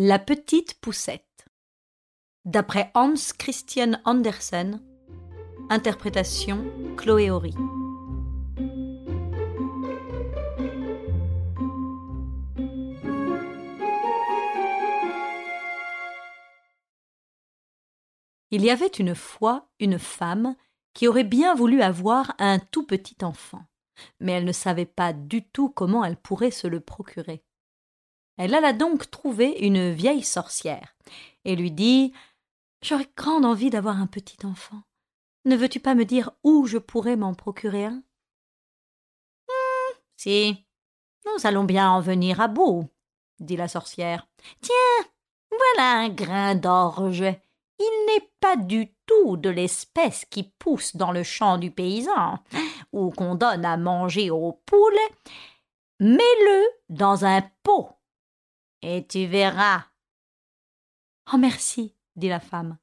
La petite poussette. D'après Hans Christian Andersen. Interprétation Chloé Horry. Il y avait une fois une femme qui aurait bien voulu avoir un tout petit enfant, mais elle ne savait pas du tout comment elle pourrait se le procurer. Elle alla donc trouver une vieille sorcière et lui dit J'aurais grande envie d'avoir un petit enfant. Ne veux-tu pas me dire où je pourrais m'en procurer un hum, Si, nous allons bien en venir à bout, dit la sorcière. Tiens, voilà un grain d'orge. Il n'est pas du tout de l'espèce qui pousse dans le champ du paysan, ou qu'on donne à manger aux poules. Mets-le dans un pot et tu verras. Oh merci, dit la femme.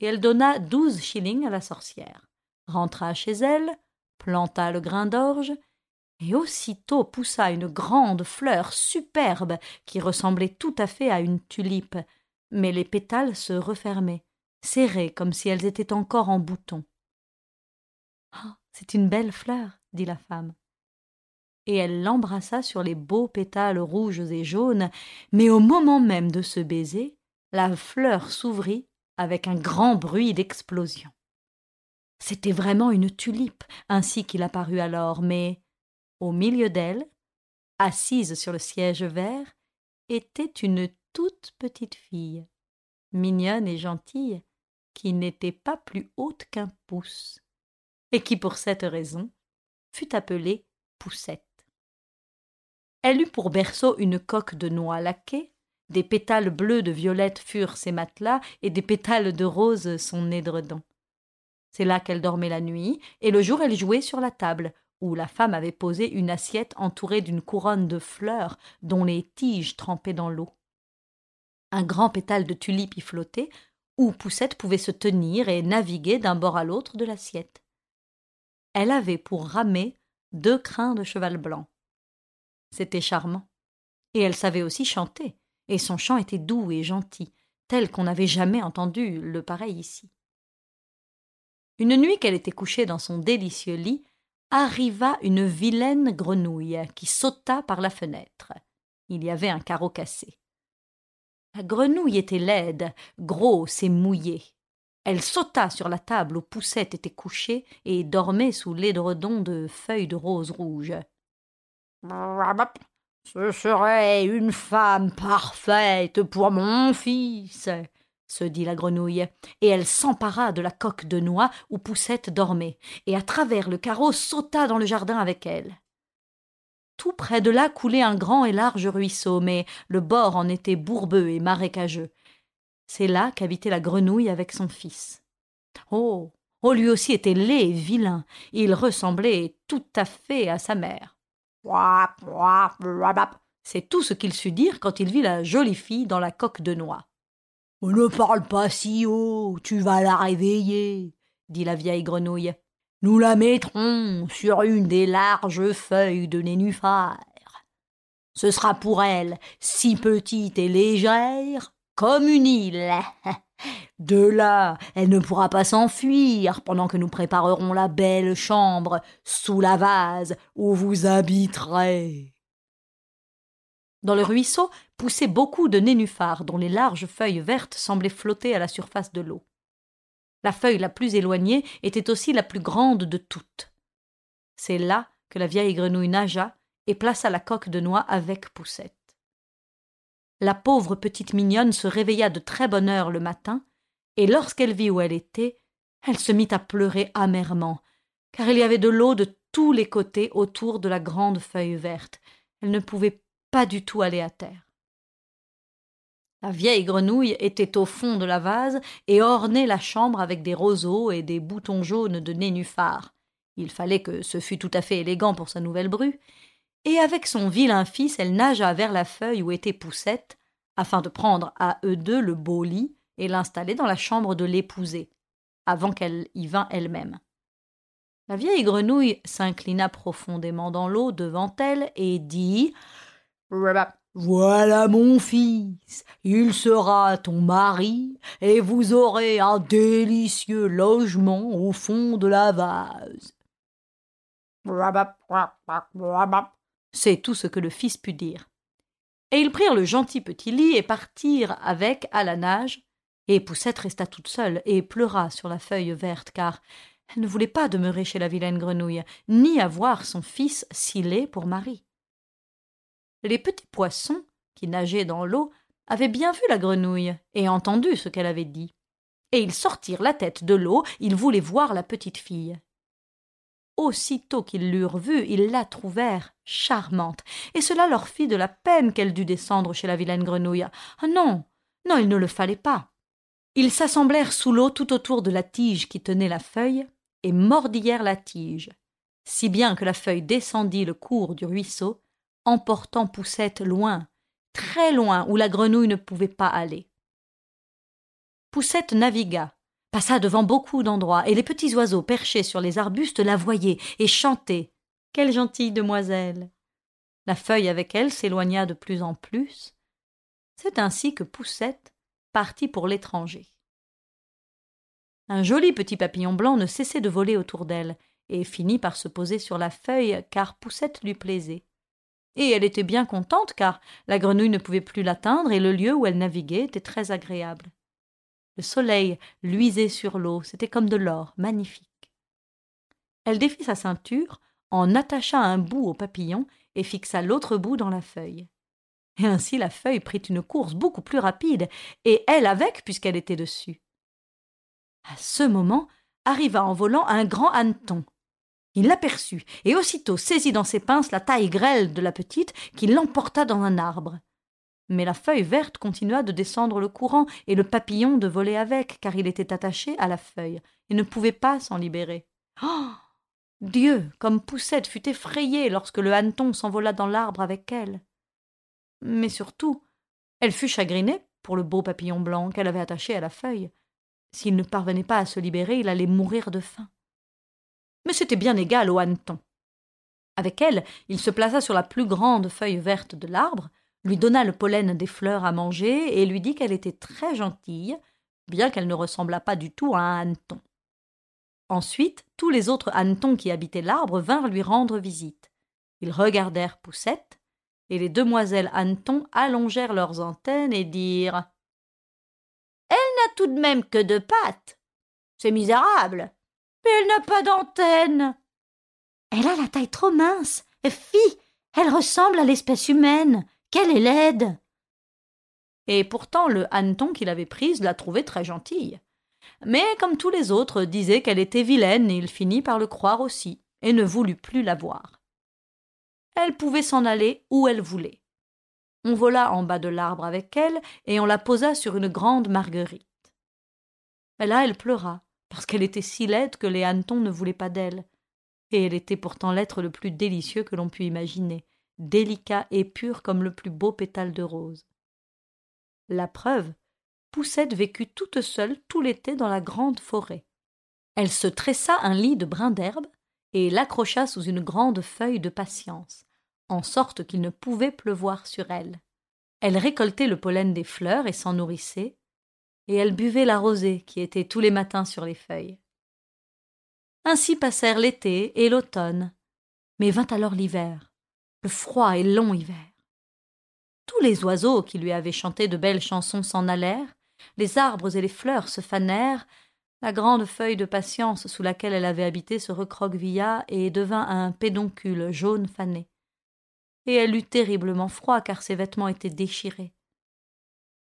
Et elle donna douze shillings à la sorcière, rentra chez elle, planta le grain d'orge, et aussitôt poussa une grande fleur superbe qui ressemblait tout à fait à une tulipe, mais les pétales se refermaient, serrés comme si elles étaient encore en bouton. Oh, c'est une belle fleur, dit la femme et elle l'embrassa sur les beaux pétales rouges et jaunes, mais au moment même de ce baiser, la fleur s'ouvrit avec un grand bruit d'explosion. C'était vraiment une tulipe, ainsi qu'il apparut alors, mais au milieu d'elle, assise sur le siège vert, était une toute petite fille, mignonne et gentille, qui n'était pas plus haute qu'un pouce, et qui pour cette raison fut appelée Poussette. Elle eut pour berceau une coque de noix laquée, des pétales bleus de violette furent ses matelas, et des pétales de rose son édredon. C'est là qu'elle dormait la nuit, et le jour elle jouait sur la table, où la femme avait posé une assiette entourée d'une couronne de fleurs dont les tiges trempaient dans l'eau. Un grand pétale de tulipe y flottait, où Poussette pouvait se tenir et naviguer d'un bord à l'autre de l'assiette. Elle avait pour ramer deux crins de cheval blanc. C'était charmant. Et elle savait aussi chanter, et son chant était doux et gentil, tel qu'on n'avait jamais entendu le pareil ici. Une nuit qu'elle était couchée dans son délicieux lit, arriva une vilaine grenouille qui sauta par la fenêtre. Il y avait un carreau cassé. La grenouille était laide, grosse et mouillée. Elle sauta sur la table où Poussette était couchée et dormait sous l'édredon de feuilles de rose rouge. Ce serait une femme parfaite pour mon fils, se dit la grenouille, et elle s'empara de la coque de noix où Poussette dormait, et à travers le carreau sauta dans le jardin avec elle. Tout près de là coulait un grand et large ruisseau, mais le bord en était bourbeux et marécageux. C'est là qu'habitait la grenouille avec son fils. Oh. Oh, lui aussi était laid et vilain. Il ressemblait tout à fait à sa mère. C'est tout ce qu'il sut dire quand il vit la jolie fille dans la coque de noix. Ne parle pas si haut, tu vas la réveiller, dit la vieille grenouille. Nous la mettrons sur une des larges feuilles de nénuphar. Ce sera pour elle si petite et légère comme une île. De là, elle ne pourra pas s'enfuir pendant que nous préparerons la belle chambre sous la vase où vous habiterez. Dans le ruisseau poussaient beaucoup de nénuphars dont les larges feuilles vertes semblaient flotter à la surface de l'eau. La feuille la plus éloignée était aussi la plus grande de toutes. C'est là que la vieille grenouille nagea et plaça la coque de noix avec Poussette. La pauvre petite mignonne se réveilla de très bonne heure le matin, et lorsqu'elle vit où elle était, elle se mit à pleurer amèrement, car il y avait de l'eau de tous les côtés autour de la grande feuille verte. Elle ne pouvait pas du tout aller à terre. La vieille grenouille était au fond de la vase et ornait la chambre avec des roseaux et des boutons jaunes de nénuphar. Il fallait que ce fût tout à fait élégant pour sa nouvelle bru, et avec son vilain fils elle nagea vers la feuille où était Poussette, afin de prendre à eux deux le beau lit et l'installer dans la chambre de l'épousée, avant qu'elle y vînt elle-même. La vieille grenouille s'inclina profondément dans l'eau devant elle et dit Voilà mon fils, il sera ton mari, et vous aurez un délicieux logement au fond de la vase. C'est tout ce que le fils put dire. Et ils prirent le gentil petit lit et partirent avec à la nage, et Poussette resta toute seule et pleura sur la feuille verte, car elle ne voulait pas demeurer chez la vilaine grenouille, ni avoir son fils laid pour mari. Les petits poissons, qui nageaient dans l'eau, avaient bien vu la grenouille et entendu ce qu'elle avait dit. Et ils sortirent la tête de l'eau, ils voulaient voir la petite fille. Aussitôt qu'ils l'eurent vue, ils la trouvèrent charmante, et cela leur fit de la peine qu'elle dût descendre chez la vilaine grenouille. Ah non, non, il ne le fallait pas. Ils s'assemblèrent sous l'eau tout autour de la tige qui tenait la feuille, et mordillèrent la tige, si bien que la feuille descendit le cours du ruisseau, emportant Poussette loin, très loin, où la grenouille ne pouvait pas aller. Poussette navigua, passa devant beaucoup d'endroits, et les petits oiseaux perchés sur les arbustes la voyaient et chantaient. Quelle gentille demoiselle. La feuille avec elle s'éloigna de plus en plus. C'est ainsi que Poussette partit pour l'étranger. Un joli petit papillon blanc ne cessait de voler autour d'elle, et finit par se poser sur la feuille car Poussette lui plaisait. Et elle était bien contente car la grenouille ne pouvait plus l'atteindre et le lieu où elle naviguait était très agréable. Le soleil luisait sur l'eau, c'était comme de l'or, magnifique. Elle défit sa ceinture, en attacha un bout au papillon et fixa l'autre bout dans la feuille. Et ainsi la feuille prit une course beaucoup plus rapide, et elle avec, puisqu'elle était dessus. À ce moment arriva en volant un grand hanneton, il l'aperçut, et aussitôt saisit dans ses pinces la taille grêle de la petite, qui l'emporta dans un arbre. Mais la feuille verte continua de descendre le courant, et le papillon de voler avec, car il était attaché à la feuille, et ne pouvait pas s'en libérer. Oh Dieu Comme Poussette fut effrayée lorsque le hanneton s'envola dans l'arbre avec elle. Mais surtout, elle fut chagrinée pour le beau papillon blanc qu'elle avait attaché à la feuille. S'il ne parvenait pas à se libérer, il allait mourir de faim mais c'était bien égal au hanneton. Avec elle, il se plaça sur la plus grande feuille verte de l'arbre, lui donna le pollen des fleurs à manger et lui dit qu'elle était très gentille, bien qu'elle ne ressemblât pas du tout à un hanneton. Ensuite, tous les autres hannetons qui habitaient l'arbre vinrent lui rendre visite. Ils regardèrent Poussette, et les demoiselles hannetons allongèrent leurs antennes et dirent Elle n'a tout de même que deux pattes. C'est misérable. Mais elle n'a pas d'antenne. Elle a la taille trop mince. Fi, elle ressemble à l'espèce humaine. Qu'elle est laide? Et pourtant le hanneton qu'il avait prise la trouvait très gentille. Mais comme tous les autres disaient qu'elle était vilaine, il finit par le croire aussi, et ne voulut plus la voir. Elle pouvait s'en aller où elle voulait. On vola en bas de l'arbre avec elle, et on la posa sur une grande marguerite. Là elle pleura, parce qu'elle était si laide que les hannetons ne voulaient pas d'elle. Et elle était pourtant l'être le plus délicieux que l'on pût imaginer, délicat et pur comme le plus beau pétale de rose. La preuve, Poussette vécut toute seule tout l'été dans la grande forêt. Elle se tressa un lit de brins d'herbe et l'accrocha sous une grande feuille de patience, en sorte qu'il ne pouvait pleuvoir sur elle. Elle récoltait le pollen des fleurs et s'en nourrissait, et elle buvait la rosée qui était tous les matins sur les feuilles. Ainsi passèrent l'été et l'automne, mais vint alors l'hiver, le froid et long hiver. Tous les oiseaux qui lui avaient chanté de belles chansons s'en allèrent, les arbres et les fleurs se fanèrent, la grande feuille de patience sous laquelle elle avait habité se recroquevilla et devint un pédoncule jaune fané. Et elle eut terriblement froid car ses vêtements étaient déchirés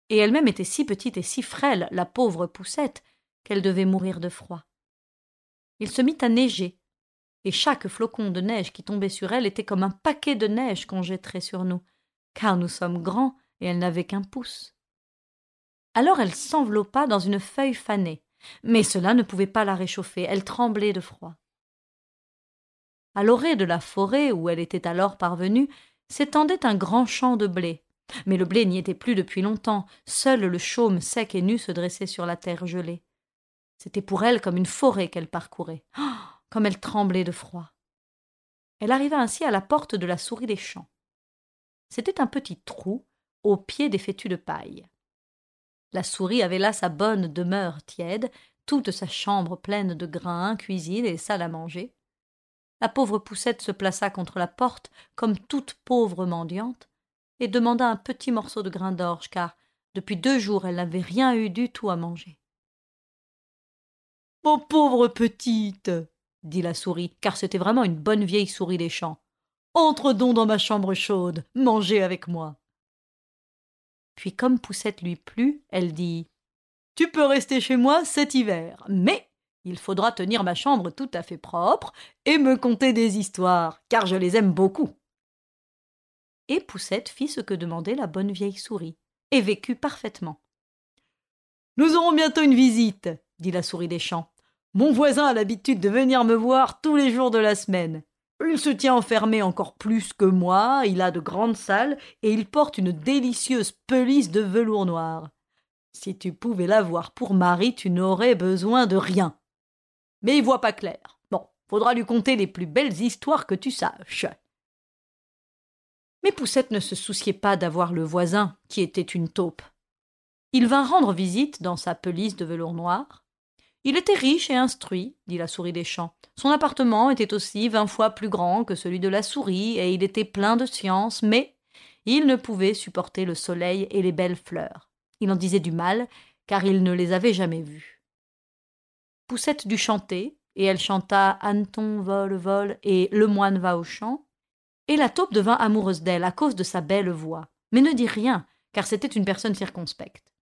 et elle-même était si petite et si frêle, la pauvre poussette, qu'elle devait mourir de froid. Il se mit à neiger, et chaque flocon de neige qui tombait sur elle était comme un paquet de neige qu'on jetterait sur nous, car nous sommes grands et elle n'avait qu'un pouce. Alors elle s'enveloppa dans une feuille fanée, mais cela ne pouvait pas la réchauffer, elle tremblait de froid. À l'orée de la forêt où elle était alors parvenue s'étendait un grand champ de blé, mais le blé n'y était plus depuis longtemps, seul le chaume sec et nu se dressait sur la terre gelée. C'était pour elle comme une forêt qu'elle parcourait. Oh, comme elle tremblait de froid. Elle arriva ainsi à la porte de la souris des champs. c'était un petit trou au pied des fétus de paille. La souris avait là sa bonne demeure tiède, toute sa chambre pleine de grains, cuisine et salle à manger. La pauvre poussette se plaça contre la porte comme toute pauvre mendiante, et demanda un petit morceau de grain d'orge, car depuis deux jours elle n'avait rien eu du tout à manger. Mon pauvre petite, dit la souris, car c'était vraiment une bonne vieille souris des champs. Entre donc dans ma chambre chaude, mangez avec moi. Puis comme Poussette lui plut, elle dit. Tu peux rester chez moi cet hiver, mais il faudra tenir ma chambre tout à fait propre et me conter des histoires, car je les aime beaucoup. Et Poussette fit ce que demandait la bonne vieille souris, et vécut parfaitement. Nous aurons bientôt une visite, dit la souris des champs. Mon voisin a l'habitude de venir me voir tous les jours de la semaine. Il se tient enfermé encore plus que moi, il a de grandes salles, et il porte une délicieuse pelisse de velours noir. Si tu pouvais l'avoir pour mari, tu n'aurais besoin de rien. Mais il voit pas clair. Bon, faudra lui conter les plus belles histoires que tu saches. Mais Poussette ne se souciait pas d'avoir le voisin, qui était une taupe. Il vint rendre visite dans sa pelisse de velours noir, il était riche et instruit, dit la souris des champs. Son appartement était aussi vingt fois plus grand que celui de la souris, et il était plein de science, mais il ne pouvait supporter le soleil et les belles fleurs. Il en disait du mal, car il ne les avait jamais vues. Poussette dut chanter, et elle chanta Anton vole, vole et Le moine va au champ, et la taupe devint amoureuse d'elle à cause de sa belle voix, mais ne dit rien, car c'était une personne circonspecte.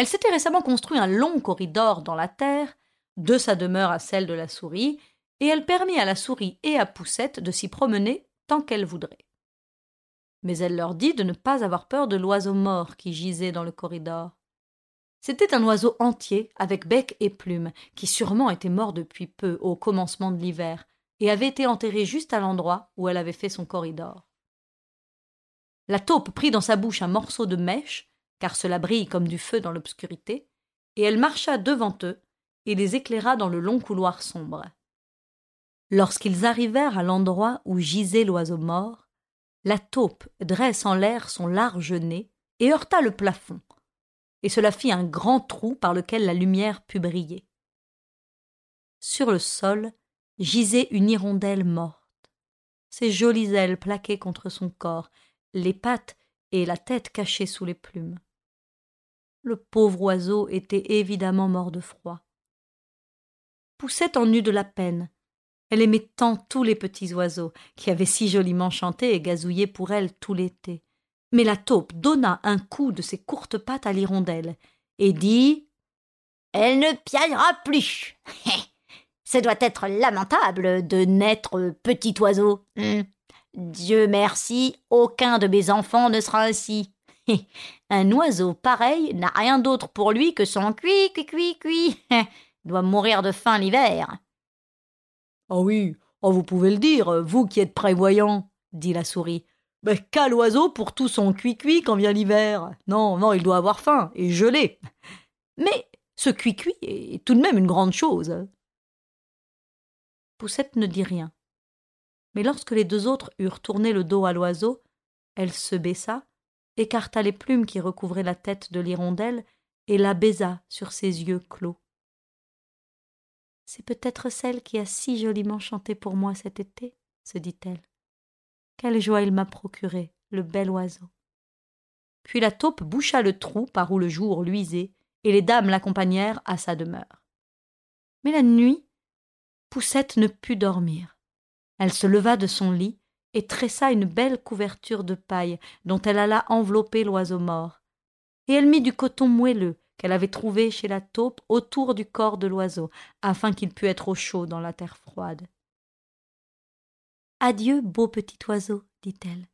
Elle s'était récemment construit un long corridor dans la terre, de sa demeure à celle de la souris, et elle permit à la souris et à Poussette de s'y promener tant qu'elle voudrait. Mais elle leur dit de ne pas avoir peur de l'oiseau mort qui gisait dans le corridor. C'était un oiseau entier, avec bec et plumes, qui sûrement était mort depuis peu, au commencement de l'hiver, et avait été enterré juste à l'endroit où elle avait fait son corridor. La taupe prit dans sa bouche un morceau de mèche car cela brille comme du feu dans l'obscurité, et elle marcha devant eux et les éclaira dans le long couloir sombre. Lorsqu'ils arrivèrent à l'endroit où gisait l'oiseau mort, la taupe dresse en l'air son large nez et heurta le plafond, et cela fit un grand trou par lequel la lumière put briller. Sur le sol gisait une hirondelle morte, ses jolies ailes plaquées contre son corps, les pattes et la tête cachées sous les plumes. Le pauvre oiseau était évidemment mort de froid. Poussette en eut de la peine. Elle aimait tant tous les petits oiseaux, qui avaient si joliment chanté et gazouillé pour elle tout l'été. Mais la taupe donna un coup de ses courtes pattes à l'hirondelle, et dit Elle ne piaillera plus. Ce doit être lamentable de naître petit oiseau. Hum. Dieu merci, aucun de mes enfants ne sera ainsi. Un oiseau pareil n'a rien d'autre pour lui que son cui, cui, cui, cui. doit mourir de faim l'hiver. Ah oui, oh, vous pouvez le dire, vous qui êtes prévoyant, dit la souris. Mais quel oiseau pour tout son cuit-cuit quand vient l'hiver? Non, non, il doit avoir faim et gelé. Mais ce cuit-cuit est tout de même une grande chose. Poussette ne dit rien. Mais lorsque les deux autres eurent tourné le dos à l'oiseau, elle se baissa écarta les plumes qui recouvraient la tête de l'hirondelle et la baisa sur ses yeux clos. C'est peut-être celle qui a si joliment chanté pour moi cet été, se dit-elle. Quelle joie il m'a procuré, le bel oiseau. Puis la taupe boucha le trou par où le jour luisait, et les dames l'accompagnèrent à sa demeure. Mais la nuit, Poussette ne put dormir. Elle se leva de son lit et tressa une belle couverture de paille dont elle alla envelopper l'oiseau mort. Et elle mit du coton moelleux qu'elle avait trouvé chez la taupe autour du corps de l'oiseau, afin qu'il pût être au chaud dans la terre froide. Adieu, beau petit oiseau, dit-elle.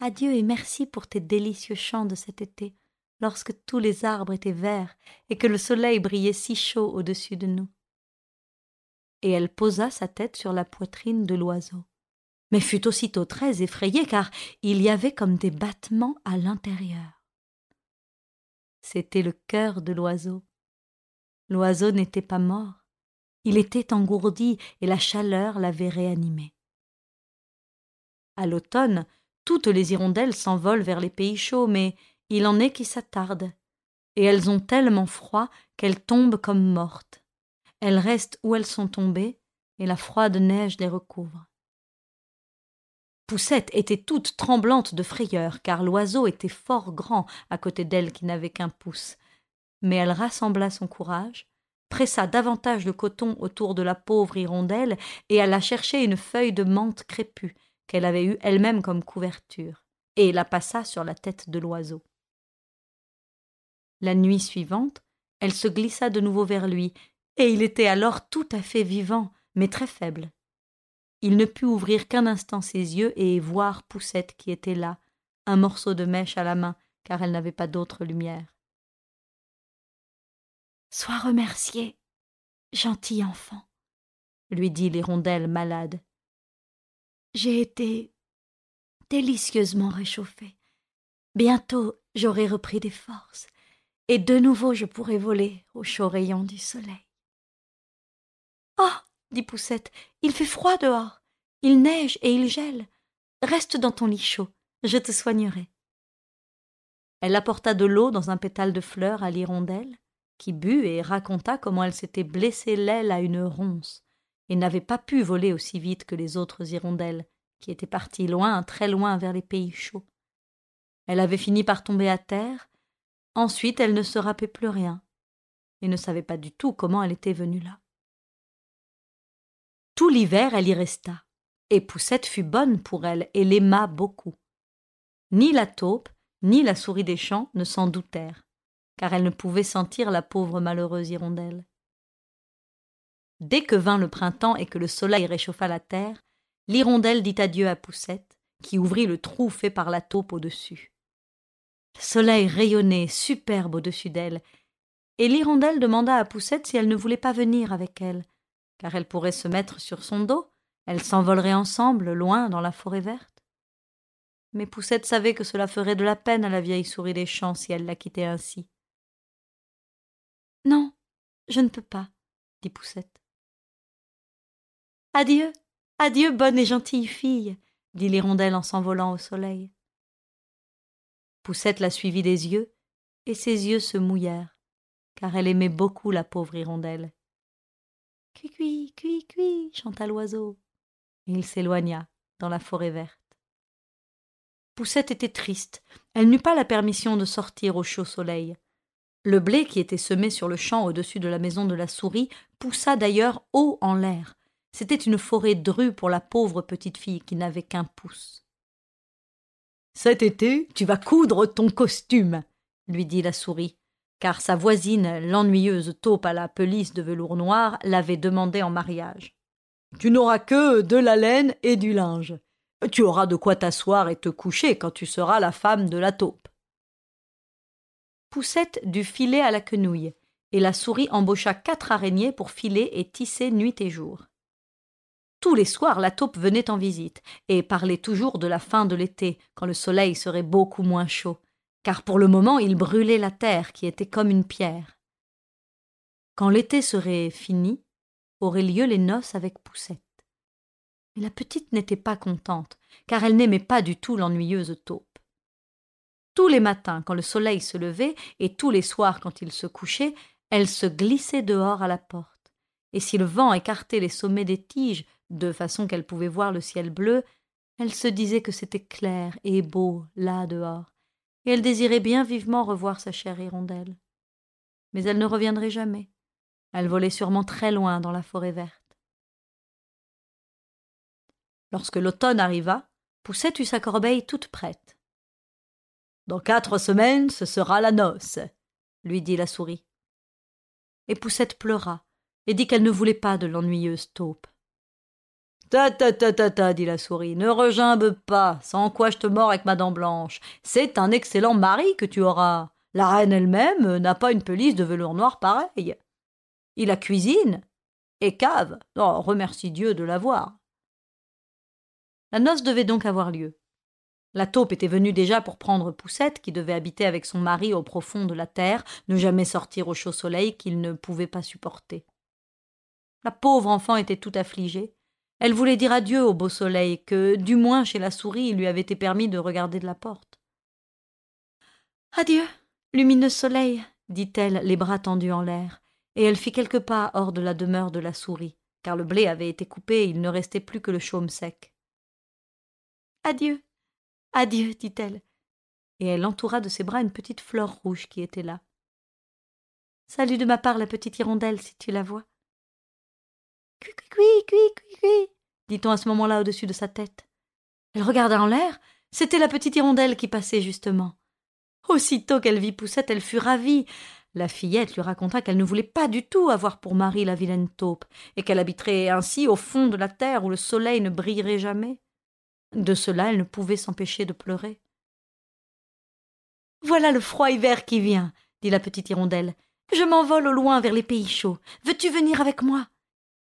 Adieu et merci pour tes délicieux chants de cet été, lorsque tous les arbres étaient verts et que le soleil brillait si chaud au-dessus de nous. Et elle posa sa tête sur la poitrine de l'oiseau mais fut aussitôt très effrayée car il y avait comme des battements à l'intérieur. C'était le cœur de l'oiseau. L'oiseau n'était pas mort, il était engourdi et la chaleur l'avait réanimé. À l'automne, Toutes les hirondelles s'envolent vers les pays chauds, mais il en est qui s'attardent, et elles ont tellement froid qu'elles tombent comme mortes. Elles restent où elles sont tombées, et la froide neige les recouvre. Poussette était toute tremblante de frayeur, car l'oiseau était fort grand à côté d'elle qui n'avait qu'un pouce. Mais elle rassembla son courage, pressa davantage de coton autour de la pauvre hirondelle et alla chercher une feuille de menthe crépue qu'elle avait eue elle-même comme couverture, et la passa sur la tête de l'oiseau. La nuit suivante, elle se glissa de nouveau vers lui, et il était alors tout à fait vivant, mais très faible. Il ne put ouvrir qu'un instant ses yeux et voir Poussette qui était là, un morceau de mèche à la main, car elle n'avait pas d'autre lumière. Sois remercié, gentil enfant, lui dit l'hirondelle malade. J'ai été délicieusement réchauffée. Bientôt j'aurai repris des forces, et de nouveau je pourrai voler aux chauds rayons du soleil. Dit Poussette, il fait froid dehors. Il neige et il gèle. Reste dans ton lit chaud, je te soignerai. Elle apporta de l'eau dans un pétale de fleurs à l'hirondelle, qui but et raconta comment elle s'était blessée l'aile à une ronce, et n'avait pas pu voler aussi vite que les autres hirondelles, qui étaient parties loin, très loin vers les pays chauds. Elle avait fini par tomber à terre, ensuite elle ne se rappelait plus rien, et ne savait pas du tout comment elle était venue là. Tout l'hiver elle y resta, et Poussette fut bonne pour elle et l'aima beaucoup. Ni la taupe, ni la souris des champs ne s'en doutèrent, car elles ne pouvaient sentir la pauvre malheureuse hirondelle. Dès que vint le printemps et que le soleil réchauffa la terre, l'hirondelle dit adieu à Poussette, qui ouvrit le trou fait par la taupe au-dessus. Le soleil rayonnait superbe au-dessus d'elle, et l'hirondelle demanda à Poussette si elle ne voulait pas venir avec elle, car elle pourrait se mettre sur son dos, elles s'envoleraient ensemble, loin dans la forêt verte. Mais Poussette savait que cela ferait de la peine à la vieille souris des champs si elle la quittait ainsi. Non, je ne peux pas, dit Poussette. Adieu, adieu, bonne et gentille fille, dit l'hirondelle en s'envolant au soleil. Poussette la suivit des yeux, et ses yeux se mouillèrent, car elle aimait beaucoup la pauvre hirondelle. Cui, cui, cui, chanta l'oiseau. Il s'éloigna dans la forêt verte. Poussette était triste. Elle n'eut pas la permission de sortir au chaud soleil. Le blé qui était semé sur le champ au-dessus de la maison de la souris poussa d'ailleurs haut en l'air. C'était une forêt drue pour la pauvre petite fille qui n'avait qu'un pouce. Cet été, tu vas coudre ton costume, lui dit la souris, car sa voisine, l'ennuyeuse taupe à la pelisse de velours noir, l'avait demandé en mariage. Tu n'auras que de la laine et du linge. Tu auras de quoi t'asseoir et te coucher quand tu seras la femme de la taupe. Poussette dut filer à la quenouille, et la souris embaucha quatre araignées pour filer et tisser nuit et jour. Tous les soirs, la taupe venait en visite, et parlait toujours de la fin de l'été, quand le soleil serait beaucoup moins chaud, car pour le moment il brûlait la terre qui était comme une pierre. Quand l'été serait fini, auraient lieu les noces avec Poussette. Mais la petite n'était pas contente, car elle n'aimait pas du tout l'ennuyeuse taupe. Tous les matins, quand le soleil se levait, et tous les soirs quand il se couchait, elle se glissait dehors à la porte, et si le vent écartait les sommets des tiges, de façon qu'elle pouvait voir le ciel bleu, elle se disait que c'était clair et beau là dehors, et elle désirait bien vivement revoir sa chère hirondelle. Mais elle ne reviendrait jamais. Elle volait sûrement très loin dans la forêt verte. Lorsque l'automne arriva, Poussette eut sa corbeille toute prête. Dans quatre semaines, ce sera la noce, lui dit la souris. Et Poussette pleura, et dit qu'elle ne voulait pas de l'ennuyeuse taupe. Ta ta ta ta ta, dit la souris, ne regimbe pas, sans quoi je te mords avec ma dent blanche. C'est un excellent mari que tu auras. La reine elle-même n'a pas une pelisse de velours noir pareille. Il a cuisine et cave. Oh, remercie Dieu de l'avoir. La noce devait donc avoir lieu. La taupe était venue déjà pour prendre Poussette, qui devait habiter avec son mari au profond de la terre, ne jamais sortir au chaud soleil qu'il ne pouvait pas supporter. La pauvre enfant était tout affligée, Elle voulait dire adieu au beau soleil, que, du moins chez la souris, il lui avait été permis de regarder de la porte. Adieu, lumineux soleil, dit-elle, les bras tendus en l'air, et elle fit quelques pas hors de la demeure de la souris, car le blé avait été coupé et il ne restait plus que le chaume sec. Adieu, adieu, dit-elle, et elle entoura de ses bras une petite fleur rouge qui était là. Salut de ma part la petite hirondelle, si tu la vois. Cui, cui, cui, cui, dit-on à ce moment-là au-dessus de sa tête. Elle regarda en l'air, c'était la petite hirondelle qui passait justement. Aussitôt qu'elle vit Poussette, elle fut ravie. La fillette lui raconta qu'elle ne voulait pas du tout avoir pour mari la vilaine taupe, et qu'elle habiterait ainsi au fond de la terre où le soleil ne brillerait jamais. De cela elle ne pouvait s'empêcher de pleurer. Voilà le froid hiver qui vient, dit la petite hirondelle. Je m'envole au loin vers les pays chauds. Veux-tu venir avec moi?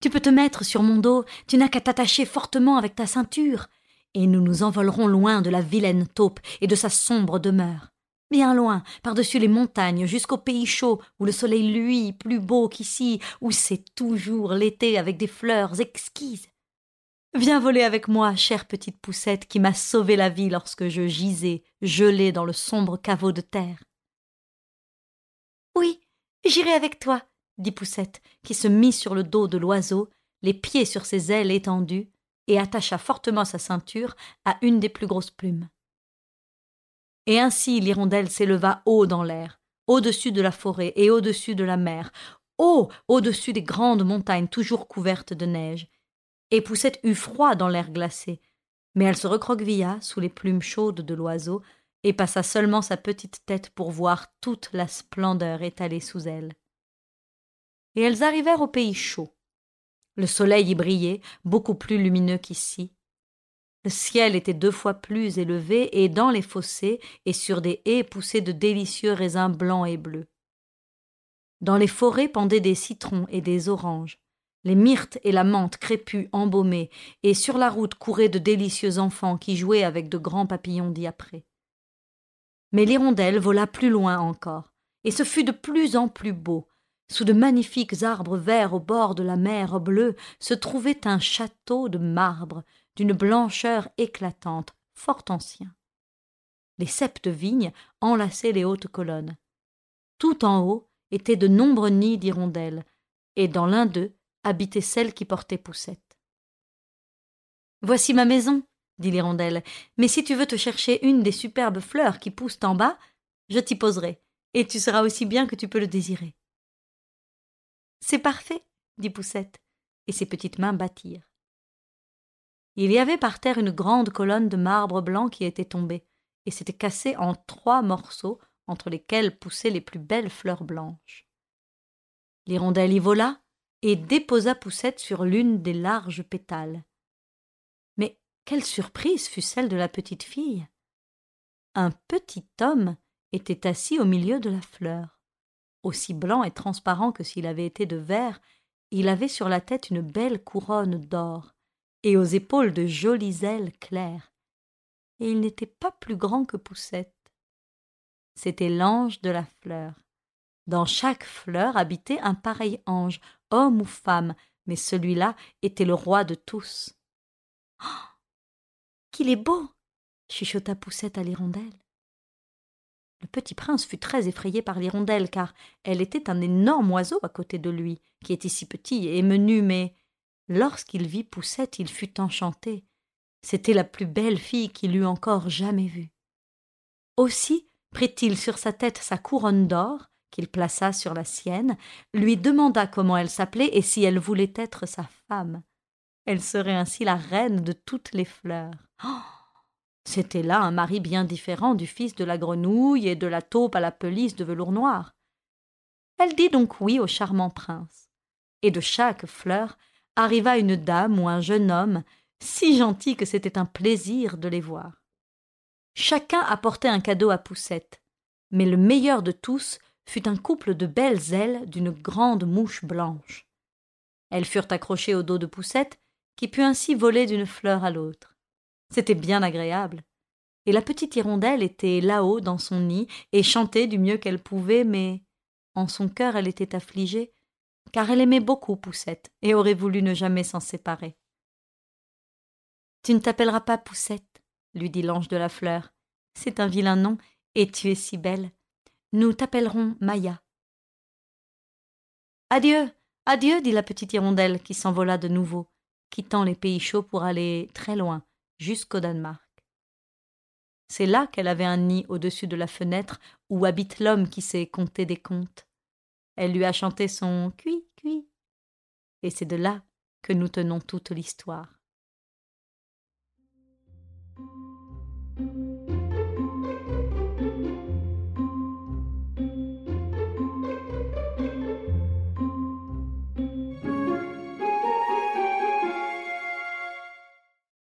Tu peux te mettre sur mon dos, tu n'as qu'à t'attacher fortement avec ta ceinture, et nous nous envolerons loin de la vilaine taupe et de sa sombre demeure. Bien loin, par-dessus les montagnes, jusqu'au pays chaud, où le soleil luit plus beau qu'ici, où c'est toujours l'été avec des fleurs exquises. Viens voler avec moi, chère petite poussette qui m'a sauvé la vie lorsque je gisais, gelée dans le sombre caveau de terre. Oui, J'irai avec toi, dit Poussette, qui se mit sur le dos de l'oiseau, les pieds sur ses ailes étendues, et attacha fortement sa ceinture à une des plus grosses plumes. Et ainsi l'hirondelle s'éleva haut dans l'air, au-dessus de la forêt et au-dessus de la mer, haut au-dessus des grandes montagnes toujours couvertes de neige. Et Poussette eut froid dans l'air glacé, mais elle se recroquevilla sous les plumes chaudes de l'oiseau et passa seulement sa petite tête pour voir toute la splendeur étalée sous elle. Et elles arrivèrent au pays chaud. Le soleil y brillait, beaucoup plus lumineux qu'ici. Le ciel était deux fois plus élevé, et dans les fossés et sur des haies poussaient de délicieux raisins blancs et bleus. Dans les forêts pendaient des citrons et des oranges, les myrtes et la menthe crépues embaumées, et sur la route couraient de délicieux enfants qui jouaient avec de grands papillons diaprés. Mais l'hirondelle vola plus loin encore, et ce fut de plus en plus beau. Sous de magnifiques arbres verts au bord de la mer bleue se trouvait un château de marbre d'une blancheur éclatante, fort ancien. Les sept vignes enlaçaient les hautes colonnes. Tout en haut étaient de nombreux nids d'hirondelles, et dans l'un d'eux habitait celle qui portait Poussette. Voici ma maison, dit l'hirondelle, mais si tu veux te chercher une des superbes fleurs qui poussent en bas, je t'y poserai, et tu seras aussi bien que tu peux le désirer. C'est parfait, dit Poussette, et ses petites mains battirent. Il y avait par terre une grande colonne de marbre blanc qui était tombée, et s'était cassée en trois morceaux entre lesquels poussaient les plus belles fleurs blanches. L'hirondelle y vola et déposa Poussette sur l'une des larges pétales. Quelle surprise fut celle de la petite fille. Un petit homme était assis au milieu de la fleur. Aussi blanc et transparent que s'il avait été de verre, il avait sur la tête une belle couronne d'or, et aux épaules de jolies ailes claires. Et il n'était pas plus grand que Poussette. C'était l'ange de la fleur. Dans chaque fleur habitait un pareil ange, homme ou femme, mais celui-là était le roi de tous. Oh qu'il est beau chuchota Poussette à l'hirondelle. Le petit prince fut très effrayé par l'hirondelle, car elle était un énorme oiseau à côté de lui, qui était si petit et menu, mais lorsqu'il vit Poussette, il fut enchanté. C'était la plus belle fille qu'il eût encore jamais vue. Aussi prit-il sur sa tête sa couronne d'or, qu'il plaça sur la sienne, lui demanda comment elle s'appelait et si elle voulait être sa femme. Elle serait ainsi la reine de toutes les fleurs. Oh C'était là un mari bien différent du fils de la grenouille et de la taupe à la pelisse de velours noir. Elle dit donc oui au charmant prince. Et de chaque fleur arriva une dame ou un jeune homme, si gentils que c'était un plaisir de les voir. Chacun apportait un cadeau à Poussette, mais le meilleur de tous fut un couple de belles ailes d'une grande mouche blanche. Elles furent accrochées au dos de Poussette, qui put ainsi voler d'une fleur à l'autre. C'était bien agréable. Et la petite hirondelle était là-haut dans son nid et chantait du mieux qu'elle pouvait, mais en son cœur elle était affligée, car elle aimait beaucoup Poussette et aurait voulu ne jamais s'en séparer. Tu ne t'appelleras pas Poussette, lui dit l'ange de la fleur. C'est un vilain nom, et tu es si belle. Nous t'appellerons Maya. Adieu, adieu, dit la petite hirondelle qui s'envola de nouveau, quittant les pays chauds pour aller très loin, jusqu'au Danemark. C'est là qu'elle avait un nid au-dessus de la fenêtre où habite l'homme qui sait compter des contes. Elle lui a chanté son cui cui. Et c'est de là que nous tenons toute l'histoire.